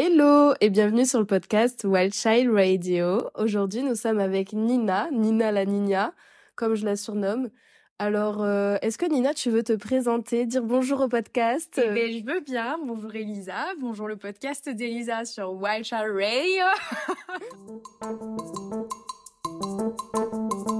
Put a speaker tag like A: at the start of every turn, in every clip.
A: Hello et bienvenue sur le podcast Wild Child Radio. Aujourd'hui, nous sommes avec Nina, Nina la Nina, comme je la surnomme. Alors, euh, est-ce que Nina, tu veux te présenter, dire bonjour au podcast?
B: Eh ben, Je veux bien. Bonjour Elisa. Bonjour le podcast d'Elisa sur Wild Child Radio.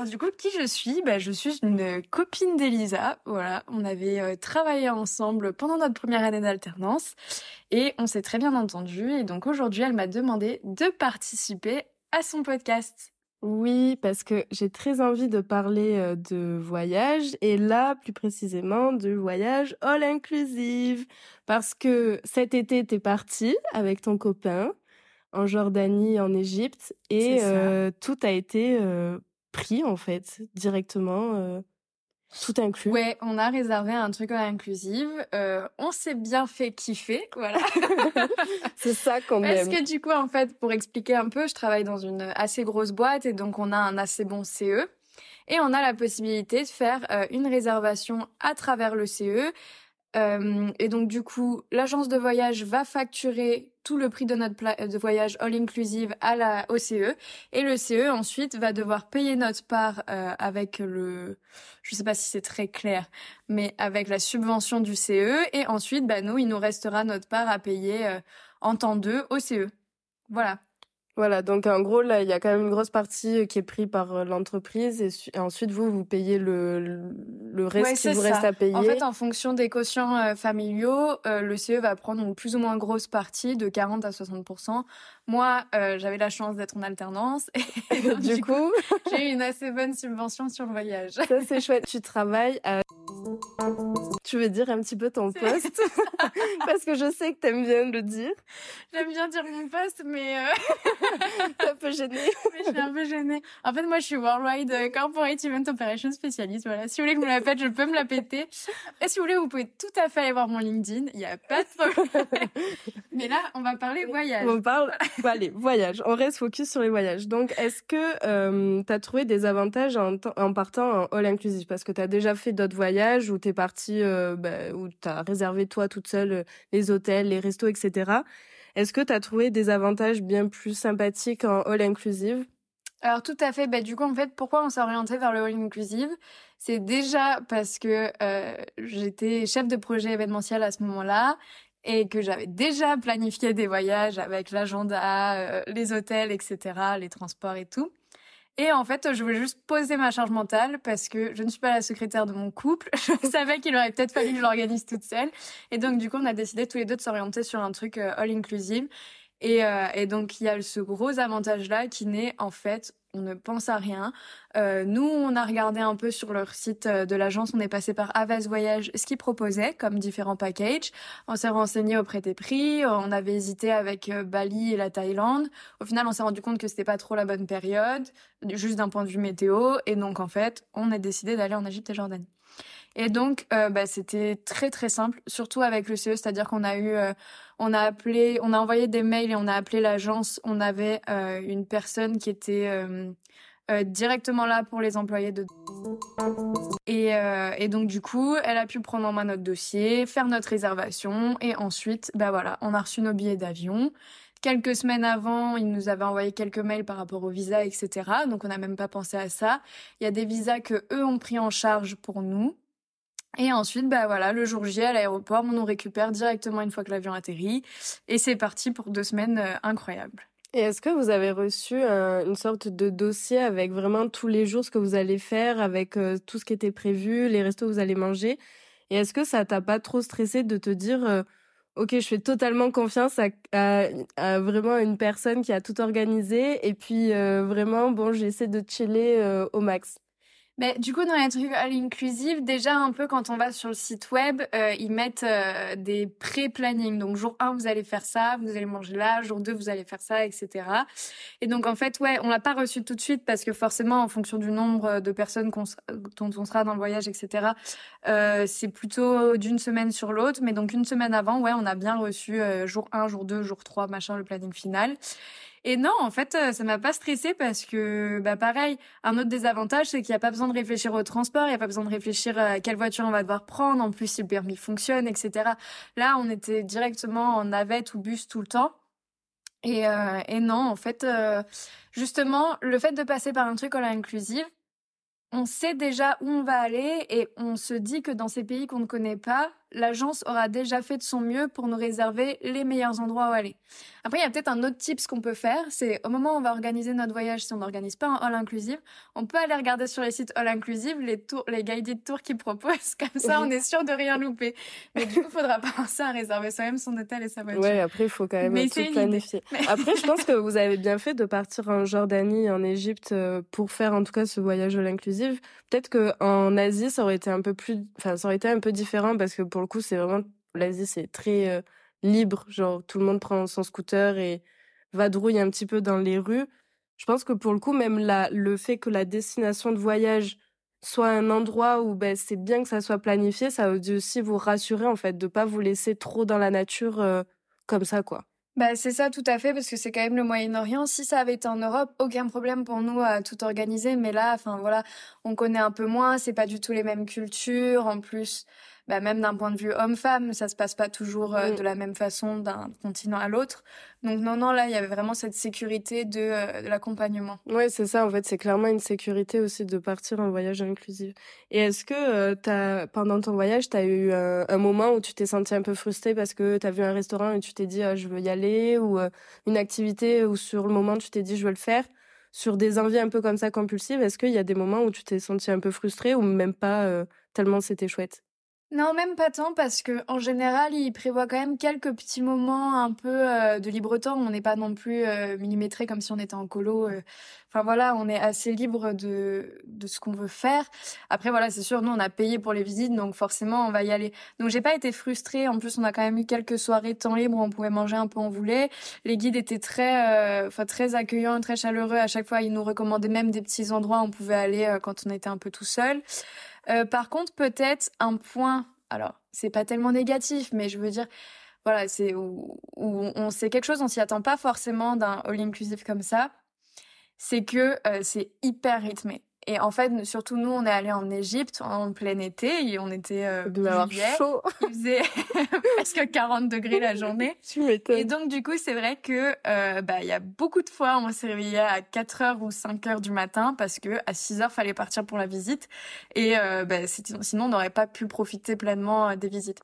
B: alors du coup, qui je suis? Bah, Je suis une copine d'Elisa. Voilà, on avait euh, travaillé ensemble pendant notre première année d'alternance et on s'est très bien entendu. Et donc aujourd'hui, elle m'a demandé de participer à son podcast.
A: Oui, parce que j'ai très envie de parler euh, de voyage et là, plus précisément, de voyage all inclusive. Parce que cet été, t'es partie avec ton copain en Jordanie, en Égypte et euh, tout a été prix en fait directement euh, tout inclus.
B: Ouais, on a réservé un truc inclusive. Euh, on s'est bien fait kiffer, voilà.
A: c'est ça qu'on
B: aime.
A: Parce
B: que du coup, en fait, pour expliquer un peu, je travaille dans une assez grosse boîte et donc on a un assez bon CE. Et on a la possibilité de faire euh, une réservation à travers le CE et donc du coup, l'agence de voyage va facturer tout le prix de notre de voyage all inclusive à la OCE et le CE ensuite va devoir payer notre part euh, avec le je sais pas si c'est très clair mais avec la subvention du CE et ensuite bah nous il nous restera notre part à payer euh, en temps deux au CE. Voilà.
A: Voilà, donc en gros, là, il y a quand même une grosse partie euh, qui est prise par euh, l'entreprise et, ensuite, vous, vous payez le, le reste qui vous reste à payer. En
B: fait, en fonction des quotients euh, familiaux, le CE va prendre une plus ou moins grosse partie, de 40 à 60% Moi, j'avais la chance d'être en alternance et du, coup, j'ai eu une assez bonne subvention sur le voyage.
A: Ça, c'est chouette. Tu travailles à... Tu veux dire un petit peu ton poste? Parce que je sais que t'aimes bien le dire.
B: J'aime bien dire mon poste, mais...
A: T'es un peu gênée.
B: Mais je suis un peu gênée. En fait, moi, je suis Worldwide euh, Corporate Event Operations Spécialiste. Voilà. Si vous voulez que je me la pète, je peux me la péter. Et si vous voulez, vous pouvez tout à fait aller voir mon LinkedIn. Il n'y a pas de problème. Mais là, on va parler voyage.
A: On parle, allez, voyage. On reste focus sur les voyages. Donc, est-ce que euh, tu as trouvé des avantages en, en partant en all inclusive? Parce que tu as déjà fait d'autres voyages où tu es parti, euh, bah, où tu as réservé toi toute seule euh, les hôtels, les restos, etc. Est-ce que tu as trouvé des avantages bien plus sympathiques en all inclusive?
B: Alors tout à fait. Bah, du coup, en fait, pourquoi on s'est orienté vers le all inclusive? C'est déjà parce que euh, j'étais chef de projet événementiel à ce moment-là et que j'avais déjà planifié des voyages avec l'agenda, euh, les hôtels, etc., les transports et tout. Et en fait, je voulais juste poser ma charge mentale parce que je ne suis pas la secrétaire de mon couple. Je savais qu'il aurait peut-être fallu que je l'organise toute seule. Et donc, du coup, on a décidé tous les deux de s'orienter sur un truc euh, all inclusive. Et, euh, et donc, il y a ce gros avantage-là qui n'est en fait on ne pense à rien. Euh, nous, on a regardé un peu sur leur site euh, de l'agence, on est passé par Avas Voyage, ce qu'ils proposaient comme différents packages. On s'est renseigné auprès des prix, on avait hésité avec euh, Bali et la Thaïlande. Au final, on s'est rendu compte que c'était pas trop la bonne période, juste d'un point de vue météo, et donc en fait, on a décidé d'aller en Égypte et Jordanie. Et donc, euh, bah, c'était très très simple, surtout avec le CE, c'est-à-dire qu'on a eu, euh, on a appelé, on a envoyé des mails et on a appelé l'agence. On avait euh, une personne qui était directement là pour les employés de. Et, donc du coup, elle a pu prendre en main notre dossier, faire notre réservation et ensuite, bah voilà, on a reçu nos billets d'avion. Quelques semaines avant, ils nous avaient envoyé quelques mails par rapport au visa, etc. Donc on n'a même pas pensé à ça. Il y a des visas que eux ont pris en charge pour nous. Et ensuite, bah voilà, le jour J à l'aéroport, on nous récupère directement une fois que l'avion atterrit. Et c'est parti pour deux semaines euh, incroyables.
A: Et est-ce que vous avez reçu euh, une sorte de dossier avec vraiment tous les jours ce que vous allez faire, avec euh, tout ce qui était prévu, les restos que vous allez manger? Et est-ce que ça t'a pas trop stressé de te dire, ok, je fais totalement confiance à, à, vraiment une personne qui a tout organisé, et puis vraiment, bon, j'essaie de chiller au max?
B: Du coup, dans les trucs à l'inclusive, déjà un peu quand on va sur le site web, euh, ils mettent euh, des pré-planning. Donc jour 1, vous allez faire ça, vous allez manger là, jour 2, vous allez faire ça, etc. Et donc en fait, ouais, on l'a pas reçu tout de suite parce que forcément, en fonction du nombre de personnes dont on sera dans le voyage, etc., euh, c'est plutôt d'une semaine sur l'autre. Mais donc une semaine avant, ouais, on a bien reçu jour 1, jour 2, jour 3, machin, le planning final. Et non, en fait, euh, ça m'a pas stressé parce que, bah, pareil, un autre désavantage, c'est qu'il n'y a pas besoin de réfléchir au transport, il n'y a pas besoin de réfléchir à quelle voiture on va devoir prendre, en plus si le permis fonctionne, etc. Là, on était directement en navette ou bus tout le temps. Et, euh, et non, en fait, euh, justement, le fait de passer par un truc all inclusive, on sait déjà où on va aller et on se dit que dans ces pays qu'on ne connaît pas, l'agence aura déjà fait de son mieux pour nous réserver les meilleurs endroits où aller. Après, il y a peut-être un autre tip ce qu'on peut faire, c'est au moment où on va organiser notre voyage, si on n'organise pas un all inclusive, on peut aller regarder sur les sites all inclusive les tours, les guided tours qu'ils proposent, comme ça on est sûr de rien louper. Mais du coup, il faudra penser à réserver soi-même son hôtel et sa voiture.
A: Ouais, après, il faut quand même tout planifier. Après, je pense que vous avez bien fait de partir en Jordanie, en Égypte, euh, pour faire en tout cas ce voyage all inclusive. Peut-être que en Asie, ça aurait été un peu plus, enfin, ça aurait été un peu différent parce que pour le coup, c'est vraiment l'Asie, c'est très euh, libre. Genre, tout le monde prend son scooter et vadrouille un petit peu dans les rues. Je pense que pour le coup, même le fait que la destination de voyage soit un endroit où ben, c'est bien que ça soit planifié, ça veut aussi vous rassurer en fait de pas vous laisser trop dans la nature euh, comme ça quoi.
B: Bah, c'est ça tout à fait parce que c'est quand même le Moyen-Orient. Si ça avait été en Europe, aucun problème pour nous à tout organiser. Mais là, enfin voilà, on connaît un peu moins. C'est pas du tout les mêmes cultures. En plus, bah, même d'un point de vue homme-femme, ça se passe pas toujours euh, de la même façon d'un continent à l'autre. Donc non, non, là, il y avait vraiment cette sécurité de, euh, de l'accompagnement.
A: Ouais, c'est ça. En fait, c'est clairement une sécurité aussi de partir en voyage inclusif. Et est-ce que euh, pendant ton voyage, tu as eu un moment où tu t'es senti un peu frustré parce que tu as vu un restaurant et tu t'es dit ah, je veux y aller ou une activité où sur le moment tu t'es dit je veux le faire sur des envies un peu comme ça compulsives, est-ce qu'il y a des moments où tu t'es senti un peu frustré ou même pas tellement c'était chouette?
B: Non, même pas tant parce que en général, il prévoit quand même quelques petits moments un peu euh, de libre temps. On n'est pas non plus euh, millimétré comme si on était en colo. Euh. Enfin voilà, on est assez libre de de ce qu'on veut faire. Après voilà, c'est sûr, nous on a payé pour les visites, donc forcément on va y aller. Donc j'ai pas été frustrée. En plus, on a quand même eu quelques soirées de temps libre où on pouvait manger un peu où on voulait. Les guides étaient très, enfin très accueillants, très chaleureux. À chaque fois, ils nous recommandaient même des petits endroits où on pouvait aller quand on était un peu tout seul. Euh, par contre, peut-être un point, alors c'est pas tellement négatif, mais je veux dire, voilà, c'est où, on sait quelque chose, on s'y attend pas forcément d'un all inclusive comme ça, c'est que euh, c'est hyper rythmé. Et en fait, surtout nous, on est allé en Égypte en plein été et on était euh,
A: chaud.
B: Il faisait presque 40 degrés la journée.
A: Tu m'étonnes.
B: Et donc du coup, c'est vrai que euh, bah il y a beaucoup de fois on s'est réveillé à 4 heures ou 5 heures du matin parce que à 6 heures fallait partir pour la visite et euh, bah, sinon on n'aurait pas pu profiter pleinement euh, des visites.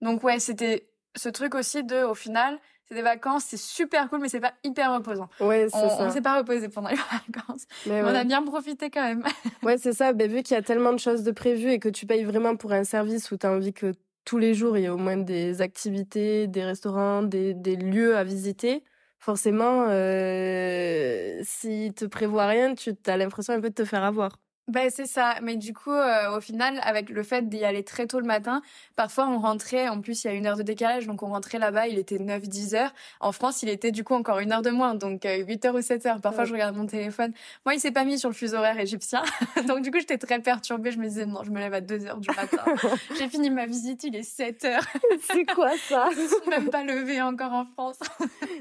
B: Donc ouais, c'était ce truc aussi de au final c'est des vacances, c'est super cool, mais c'est pas hyper reposant.
A: Ouais, c'est
B: on,
A: ça.
B: On s'est pas reposé pendant les vacances. Mais On a bien profité quand même.
A: ouais, c'est ça. Ben, vu qu'il y a tellement de choses de prévues et que tu payes vraiment pour un service où tu as envie que tous les jours, il y ait au moins des activités, des restaurants, des, des lieux à visiter, forcément, euh, si te prévoit rien, tu as l'impression un peu de te faire avoir.
B: Ben c'est ça, mais du coup euh, au final avec le fait d'y aller très tôt le matin, parfois on rentrait en plus il y a une heure de décalage donc on rentrait là-bas, il était 9 10 heures. En France, il était du coup encore une heure de moins donc 8 euh, heures ou 7 heures. Parfois je regarde mon téléphone. Moi, il s'est pas mis sur le fuseau horaire égyptien. donc du coup, j'étais très perturbée, je me disais non, je me lève à 2 heures du matin. J'ai fini ma visite, il est 7 heures.
A: c'est quoi ça?
B: Je suis même pas levée encore en France.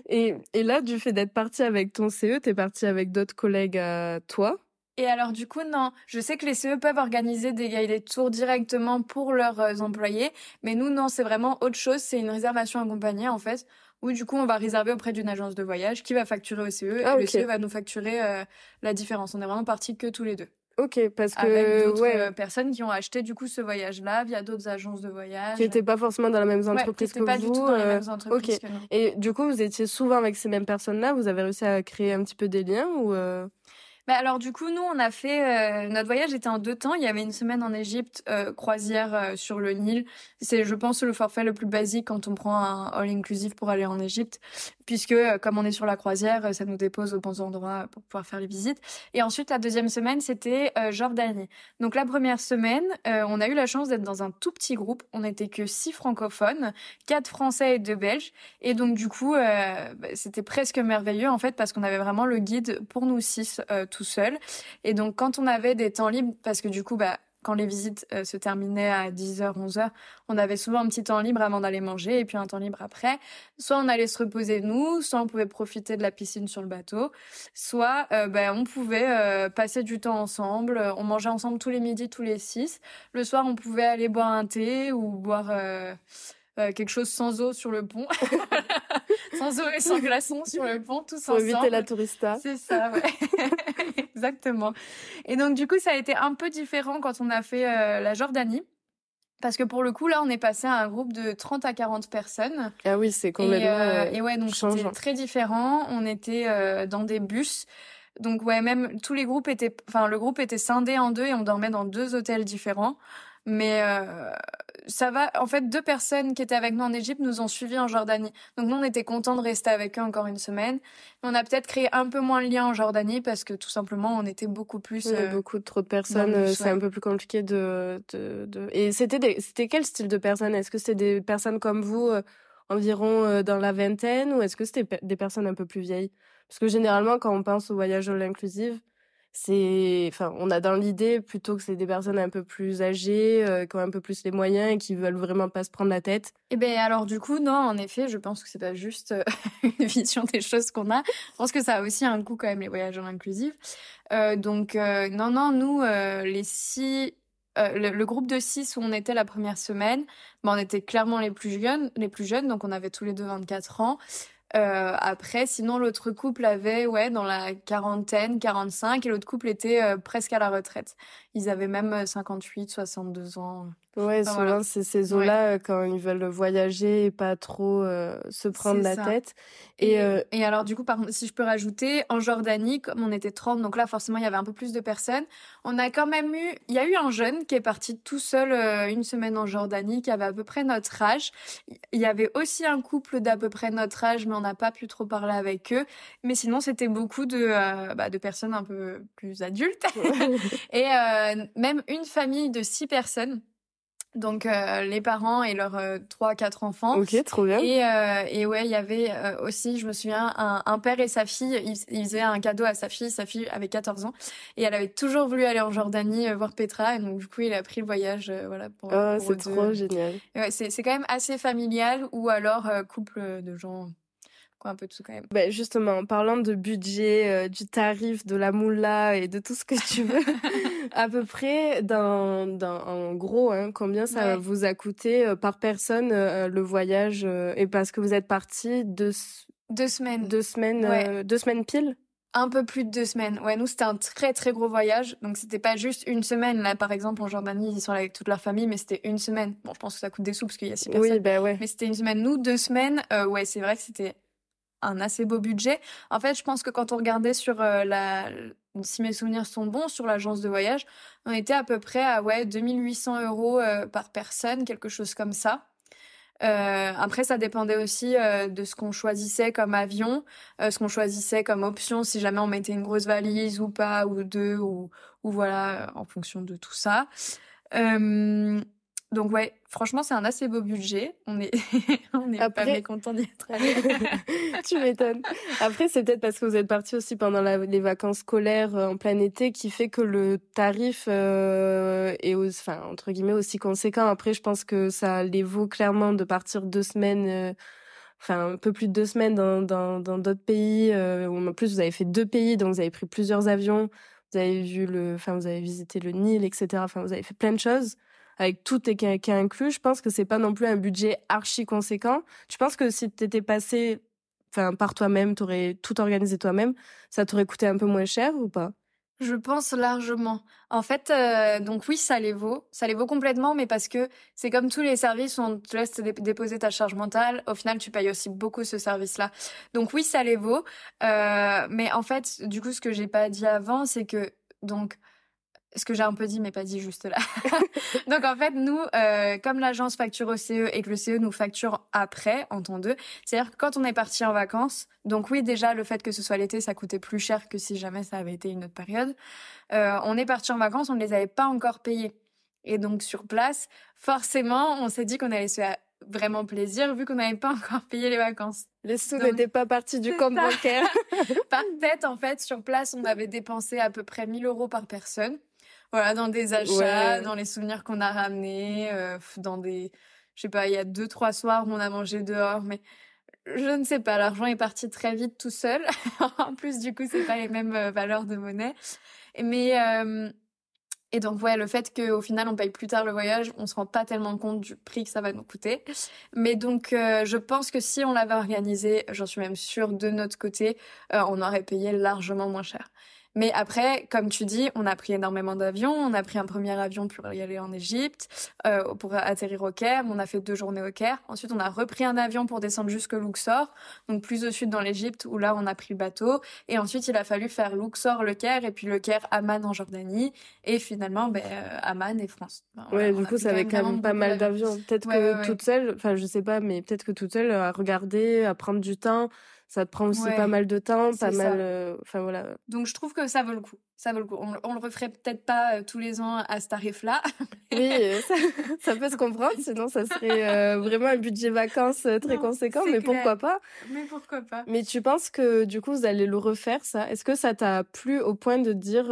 A: et et là du fait d'être partie avec ton CE, t'es partie avec d'autres collègues à toi?
B: Et alors du coup non, je sais que les CE peuvent organiser des guided tours directement pour leurs euh, employés, mais nous non, c'est vraiment autre chose, c'est une réservation accompagnée en fait, où du coup on va réserver auprès d'une agence de voyage qui va facturer au CE ah, et le CE va nous facturer euh, la différence. On est vraiment partis que tous les deux.
A: Ok, parce que
B: avec d'autres ouais. Euh, personnes qui ont acheté du coup ce voyage-là via d'autres agences de voyage,
A: qui n'étaient pas forcément dans la même entreprise
B: ouais,
A: que
B: pas
A: vous.
B: du tout dans les mêmes entreprises que nous.
A: Et du coup, vous étiez souvent avec ces mêmes personnes-là? Vous avez réussi à créer un petit peu des liens ou
B: bah alors du coup nous on a fait euh, notre voyage était en deux temps. Il y avait une semaine en Égypte, euh, croisière euh, sur le Nil. C'est je pense le forfait le plus basique quand on prend un all inclusive pour aller en Égypte, puisque comme on est sur la croisière, ça nous dépose aux bons endroits pour pouvoir faire les visites. Et ensuite la deuxième semaine c'était Jordanie. Donc la première semaine on a eu la chance d'être dans un tout petit groupe. On n'était que six francophones, quatre Français et deux Belges. Et donc du coup bah, c'était presque merveilleux en fait parce qu'on avait vraiment le guide pour nous six tout seul. Et donc quand on avait des temps libres, parce que du coup, bah quand les visites euh, se terminaient à 10h, 11h, on avait souvent un petit temps libre avant d'aller manger et puis un temps libre après. Soit on allait se reposer nous, soit on pouvait profiter de la piscine sur le bateau, soit euh, ben, on pouvait euh, passer du temps ensemble. On mangeait ensemble tous les midis, tous les six. Le soir, on pouvait aller boire un thé ou boire quelque chose sans eau sur le pont. sans eau et sans glaçons sur le pont, tous Pour ensemble.
A: éviter la tourista.
B: C'est ça, ouais. Exactement. Et donc, du coup, ça a été un peu différent quand on a fait euh, la Jordanie. Parce que pour le coup, là, on est passé à un groupe de 30 à 40 personnes.
A: Ah oui, c'est complètement.
B: Et, euh, et ouais, donc c'était très différent. On était euh, dans des bus. Donc ouais, même tous les groupes étaient, enfin le groupe était scindé en deux et on dormait dans deux hôtels différents. Mais euh, ça va. En fait, deux personnes qui étaient avec nous en Égypte nous ont suivis en Jordanie. Donc nous, on était contents de rester avec eux encore une semaine. On a peut-être créé un peu moins de liens en Jordanie parce que tout simplement, on était beaucoup plus.
A: Il y a beaucoup trop de personnes. Euh, c'est un peu plus compliqué de. de, de... Et c'était c'était quel style de personnes? Est-ce que c'était des personnes comme vous, euh, environ dans la vingtaine, ou est-ce que c'était des personnes un peu plus vieilles? Parce que généralement, quand on pense au voyage all inclusive c'est enfin on a dans l'idée plutôt que c'est des personnes un peu plus âgées euh, qui ont un peu plus les moyens et qui veulent vraiment pas se prendre la tête.
B: Eh ben alors du coup non en effet je pense que c'est pas juste euh, une vision des choses qu'on a. Je pense que ça a aussi un coût quand même les voyages en inclusif euh, donc euh, non non nous les six le, le, groupe de six où on était la première semaine, ben on était clairement les plus jeunes, les plus jeunes, donc on avait tous les deux 24 ans. Euh, après, sinon, l'autre couple avait, ouais, dans la quarantaine, 45, et l'autre couple était euh, presque à la retraite. Ils avaient même 58, euh, 62 ans.
A: Ouais, souvent, c'est ces eaux-là, quand ils veulent voyager et pas trop euh, se prendre la tête.
B: Et, et, alors, du coup, par si je peux rajouter, en Jordanie, comme on était 30, donc là, forcément, il y avait un peu plus de personnes. On a quand même eu, il y a eu un jeune qui est parti tout seul une semaine en Jordanie, qui avait à peu près notre âge. Il y avait aussi un couple d'à peu près notre âge, mais on n'a pas pu trop parler avec eux. Mais sinon, c'était beaucoup de, bah, de personnes un peu plus adultes. et même une famille de six personnes donc euh, les parents et leurs euh, trois quatre enfants.
A: Ok, trop bien.
B: Et, euh, et ouais, il y avait aussi, je me souviens, un, un père et sa fille. Ils, faisaient un cadeau à sa fille. Sa fille avait 14 ans et elle avait toujours voulu aller en Jordanie voir Petra. Et donc du coup, il a pris le voyage, voilà.
A: Pour, oh, c'est trop génial.
B: Ouais, c'est c'est quand même assez familial ou alors couple de gens quoi un peu tout quand même.
A: Bah justement, en parlant de budget, euh, du tarif, de la moula et de tout ce que tu veux, à peu près, dans, dans, en gros, hein, combien ça vous a coûté euh, par personne euh, le voyage Et parce que vous êtes parti deux,
B: deux semaines.
A: Deux semaines, deux semaines pile?
B: Un peu plus de deux semaines. Ouais, nous c'était un très très gros voyage, donc c'était pas juste une semaine. Là, par exemple, en Jordanie, ils sont là avec toute leur famille, mais c'était une semaine. Bon, je pense que ça coûte des sous parce qu'il y a six personnes.
A: Oui, bah ouais.
B: Mais c'était une semaine. Nous, deux semaines. ouais, c'est vrai que c'était un assez beau budget. En fait, je pense que quand on regardait sur euh, la, si mes souvenirs sont bons, sur l'agence de voyage, on était à peu près à ouais 2800 euros euh, par personne, quelque chose comme ça. Euh, après, ça dépendait aussi de ce qu'on choisissait comme avion, ce qu'on choisissait comme option, si jamais on mettait une grosse valise ou pas, ou deux, ou, ou voilà, en fonction de tout ça. Donc ouais, franchement, c'est un assez beau budget. On est, on est Après... pas mécontent d'y être allé.
A: tu m'étonnes. Après, c'est peut-être parce que vous êtes parti aussi pendant les vacances scolaires euh, en plein été qui fait que le tarif euh, est, enfin entre guillemets aussi conséquent. Après, je pense que ça les vaut clairement de partir deux semaines. Euh, enfin un peu plus de deux semaines dans dans dans d'autres pays euh, en plus vous avez fait deux pays donc vous avez pris plusieurs avions vous avez vu le enfin vous avez visité le Nil etc enfin vous avez fait plein de choses avec tout qui est, inclus, je pense que c'est pas non plus un budget archi conséquent. Tu penses que si t'étais passé, enfin, par toi-même, t'aurais tout organisé toi-même, ça t'aurait coûté un peu moins cher ou pas?
B: Je pense largement. En fait, euh, donc oui, ça les vaut. Ça les vaut complètement, mais parce que c'est comme tous les services où on te laisse déposer ta charge mentale. Au final, tu payes aussi beaucoup ce service-là. Donc oui, ça les vaut. Euh, mais en fait, du coup, ce que j'ai pas dit avant, c'est que donc ce que j'ai un peu dit mais pas dit juste là. Donc en fait nous, euh, comme l'agence facture au CE et que le CE nous facture après en temps c'est-à-dire que quand on est parti en vacances, donc oui déjà le fait que ce soit l'été ça coûtait plus cher que si jamais ça avait été une autre période. Euh, on est parti en vacances, on ne les avait pas encore payés. Et donc sur place, forcément, on s'est dit qu'on allait se faire vraiment plaisir vu qu'on n'avait pas encore payé les vacances.
A: Les sous n'étaient pas partis du compte bancaire.
B: par tête, en fait, sur place, on avait dépensé à peu près 1000 euros par personne. Voilà, dans des achats, dans les souvenirs qu'on a ramenés, euh, dans des, je sais pas, il y a deux trois soirs où on a mangé dehors, mais je ne sais pas, l'argent est parti très vite tout seul. en plus, du coup, c'est pas les mêmes euh, valeurs de monnaie. Mais euh, et donc ouais, le fait qu'au final on paye plus tard le voyage, on se rend pas tellement compte du prix que ça va nous coûter. Mais donc euh, je pense que si on l'avait organisé, j'en suis même sûre de notre côté, on aurait payé largement moins cher. Mais après, comme tu dis, on a pris énormément d'avions. On a pris un premier avion pour y aller en Égypte, euh, pour atterrir au Caire. On a fait deux journées au Caire. Ensuite, on a repris un avion pour descendre jusque Luxor, donc plus au sud dans l'Égypte, où là, on a pris le bateau. Et ensuite, il a fallu faire Luxor, le Caire, et puis le Caire, Amman en Jordanie. Et finalement, ben, euh, Amman et France.
A: ouais, du coup, ça avait quand même pas mal d'avions. Peut-être que toute seule, enfin, je sais pas, mais peut-être que toute seule, à regarder, à prendre du temps, ça te prend aussi pas mal de temps, pas mal. Euh, enfin voilà.
B: Donc je trouve que ça vaut le coup. Ça vaut le coup. On, on le referait peut-être pas euh, tous les ans à ce tarif-là.
A: oui, euh, ça, peut se comprendre. Sinon, ça serait vraiment un budget vacances très conséquent. Mais pourquoi pas?
B: Mais pourquoi pas?
A: Mais tu penses que du coup, vous allez le refaire ça? Est-ce que ça t'a plu au point de dire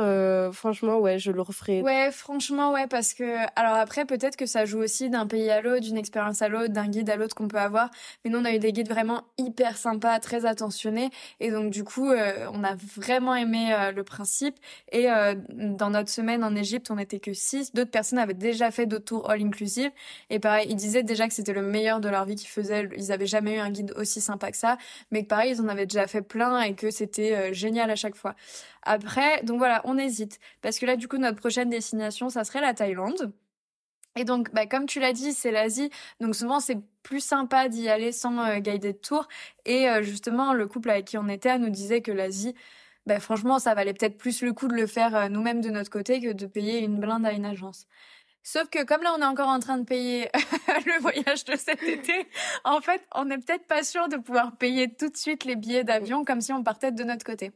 A: franchement, ouais, je le referai?
B: Ouais, franchement, ouais, parce que alors après, peut-être que ça joue aussi d'un pays à l'autre, d'une expérience à l'autre, d'un guide à l'autre qu'on peut avoir. Mais nous, on a eu des guides vraiment hyper sympas, très attentionné. Et donc du coup euh, on a vraiment aimé euh, le principe. Et euh, dans notre semaine en Égypte on n'était que six. D'autres personnes avaient déjà fait d'autres tours all inclusive. Et pareil ils disaient déjà que c'était le meilleur de leur vie qu'ils faisaient. Ils avaient jamais eu un guide aussi sympa que ça. Mais que pareil ils en avaient déjà fait plein et que c'était génial à chaque fois. Après donc voilà on hésite. Parce que là du coup notre prochaine destination ça serait la Thaïlande et donc, bah, comme tu l'as dit, c'est l'Asie. Donc souvent, c'est plus sympa d'y aller sans euh, guided tour. Et euh, justement, le couple avec qui on était nous disait que l'Asie, bah, franchement, ça valait peut-être plus le coup de le faire euh, nous-mêmes de notre côté que de payer une blinde à une agence. Sauf que comme là, on est encore en train de payer le voyage de cet été, en fait, on n'est peut-être pas sûr de pouvoir payer tout de suite les billets d'avion comme si on partait de notre côté.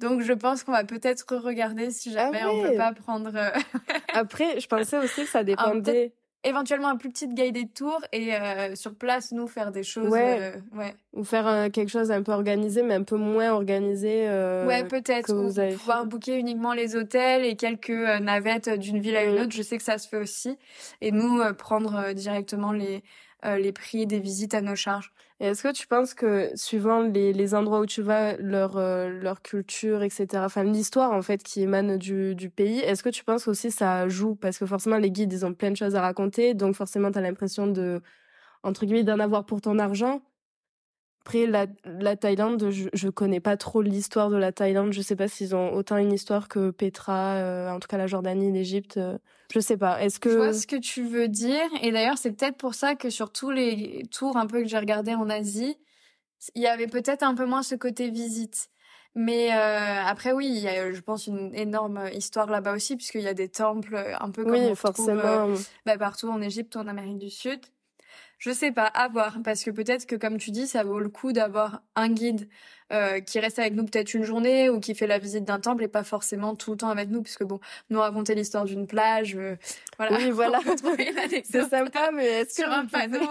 B: Donc je pense qu'on va peut-être regarder si ah jamais on peut pas prendre. Euh,
A: Après, je pensais aussi que ça dépendait.
B: éventuellement un plus petit guided tour et euh, sur place nous faire des choses ouais, euh, ouais.
A: ou faire quelque chose un peu organisé mais un peu moins organisé
B: ouais peut-être. ou pouvoir booker uniquement les hôtels et quelques navettes d'une ville à une autre. Je sais que ça se fait aussi. Et nous prendre directement les les prix des visites à nos charges
A: est-ce que tu penses que suivant les, les endroits où tu vas, leur euh, leur culture, etc. Enfin l'histoire en fait qui émane du du pays, est-ce que tu penses aussi ça joue? Parce que forcément les guides ils ont plein de choses à raconter, donc forcément tu as l'impression de entre guillemets d'en avoir pour ton argent. Après la la Thaïlande, je je connais pas trop l'histoire de la Thaïlande, je sais pas s'ils ont autant une histoire que Petra, euh, en tout cas la Jordanie, l'Égypte. Euh. Je sais pas. Est-ce que
B: je vois ce que tu veux dire Et d'ailleurs, c'est peut-être pour ça que sur tous les tours un peu que j'ai regardé en Asie, il y avait peut-être un peu moins ce côté visite. Mais euh, après, oui, il y a, je pense, une énorme histoire là-bas aussi, puisqu'il y a des temples un peu comme oui, on forcément. Trouve, euh, bah, partout en Égypte ou en Amérique du Sud. Je sais pas, à voir, parce que peut-être que comme tu dis, ça vaut le coup d'avoir un guide euh, qui reste avec nous peut-être une journée ou qui fait la visite d'un temple et pas forcément tout le temps avec nous, puisque bon, nous raconter l'histoire d'une plage, euh, voilà.
A: Oui, voilà. c'est sympa, mais est-ce
B: sur un panneau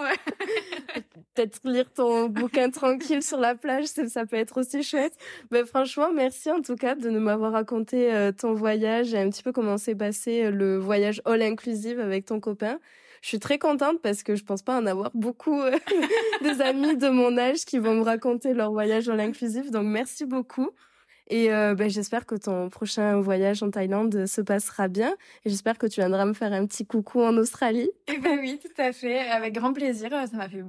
A: peut-être lire ton bouquin tranquille sur la plage, ça peut être aussi chouette. Mais franchement, merci en tout cas de nous m'avoir raconté euh, ton voyage et un petit peu comment s'est passé le voyage all inclusive avec ton copain je suis très contente parce que je pense pas en avoir beaucoup euh, des amis de mon âge qui vont me raconter leur voyage en l'inclusif. Donc merci beaucoup. Et euh, ben, j'espère que ton prochain voyage en Thaïlande se passera bien. Et j'espère que tu viendras me faire un petit coucou en Australie.
B: Eh ben oui, tout à fait. Avec grand plaisir. Ça m'a fait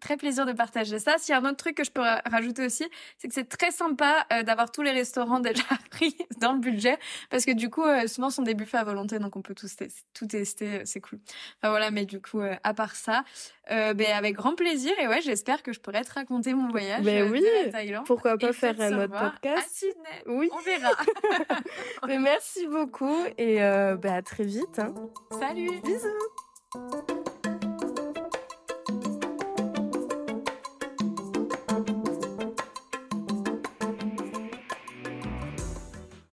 B: très plaisir de partager ça. S'il y a un autre truc que je peux rajouter aussi, c'est que c'est très sympa euh, d'avoir tous les restaurants déjà pris dans le budget, parce que du coup, euh, souvent, sont des buffets à volonté, donc on peut tout, tout tester, euh, c'est cool. Enfin voilà, mais du coup, à part ça, ben avec grand plaisir, et ouais, j'espère que je pourrai te raconter mon voyage
A: ben oui, Thaïlande. Pourquoi pas faire un autre podcast
B: à Sydney. Oui. On verra.
A: mais merci beaucoup, et ben à très vite. Hein.
B: Salut.
A: Bisous.